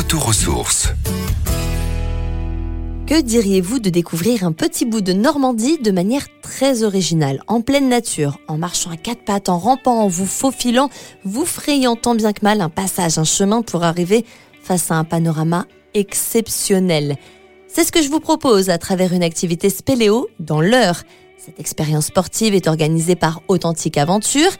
retour. Que diriez-vous de découvrir un petit bout de Normandie de manière très originale, en pleine nature, en marchant à quatre pattes, en rampant, en vous faufilant, vous frayant tant bien que mal un passage, un chemin pour arriver face à un panorama exceptionnel C'est ce que je vous propose à travers une activité spéléo dans l'heure. Cette expérience sportive est organisée par Authentique Aventure.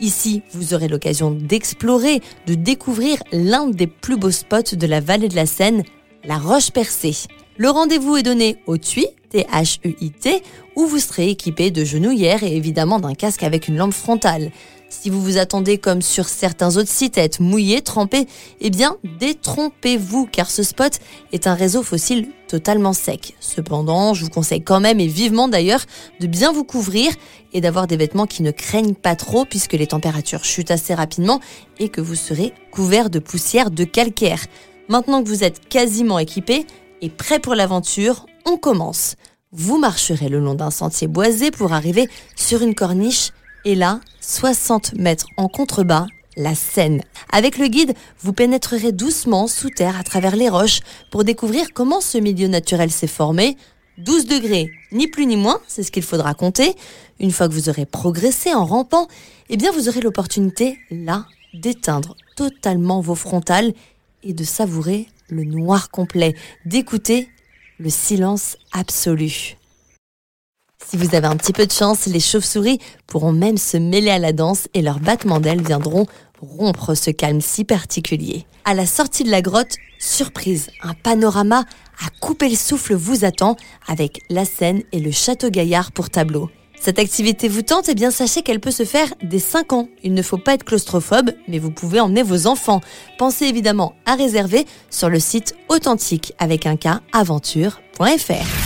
Ici, vous aurez l'occasion d'explorer, de découvrir l'un des plus beaux spots de la vallée de la Seine, la Roche Percée. Le rendez-vous est donné au TUI, T-H-U-I-T, où vous serez équipé de genouillères et évidemment d'un casque avec une lampe frontale. Si vous vous attendez comme sur certains autres sites à être mouillé, trempé, eh bien détrompez-vous car ce spot est un réseau fossile totalement sec. Cependant, je vous conseille quand même et vivement d'ailleurs de bien vous couvrir et d'avoir des vêtements qui ne craignent pas trop puisque les températures chutent assez rapidement et que vous serez couvert de poussière de calcaire. Maintenant que vous êtes quasiment équipé, et prêt pour l'aventure, on commence. Vous marcherez le long d'un sentier boisé pour arriver sur une corniche et là, 60 mètres en contrebas, la Seine. Avec le guide, vous pénétrerez doucement sous terre à travers les roches pour découvrir comment ce milieu naturel s'est formé. 12 degrés, ni plus ni moins, c'est ce qu'il faudra compter. Une fois que vous aurez progressé en rampant, eh bien vous aurez l'opportunité, là, d'éteindre totalement vos frontales et de savourer le noir complet, d'écouter le silence absolu. Si vous avez un petit peu de chance, les chauves-souris pourront même se mêler à la danse et leurs battements d'ailes viendront rompre ce calme si particulier. À la sortie de la grotte, surprise, un panorama à couper le souffle vous attend avec la Seine et le château Gaillard pour tableau. Cette activité vous tente, eh bien sachez qu'elle peut se faire dès 5 ans. Il ne faut pas être claustrophobe, mais vous pouvez emmener vos enfants. Pensez évidemment à réserver sur le site authentique avec un cas aventure.fr.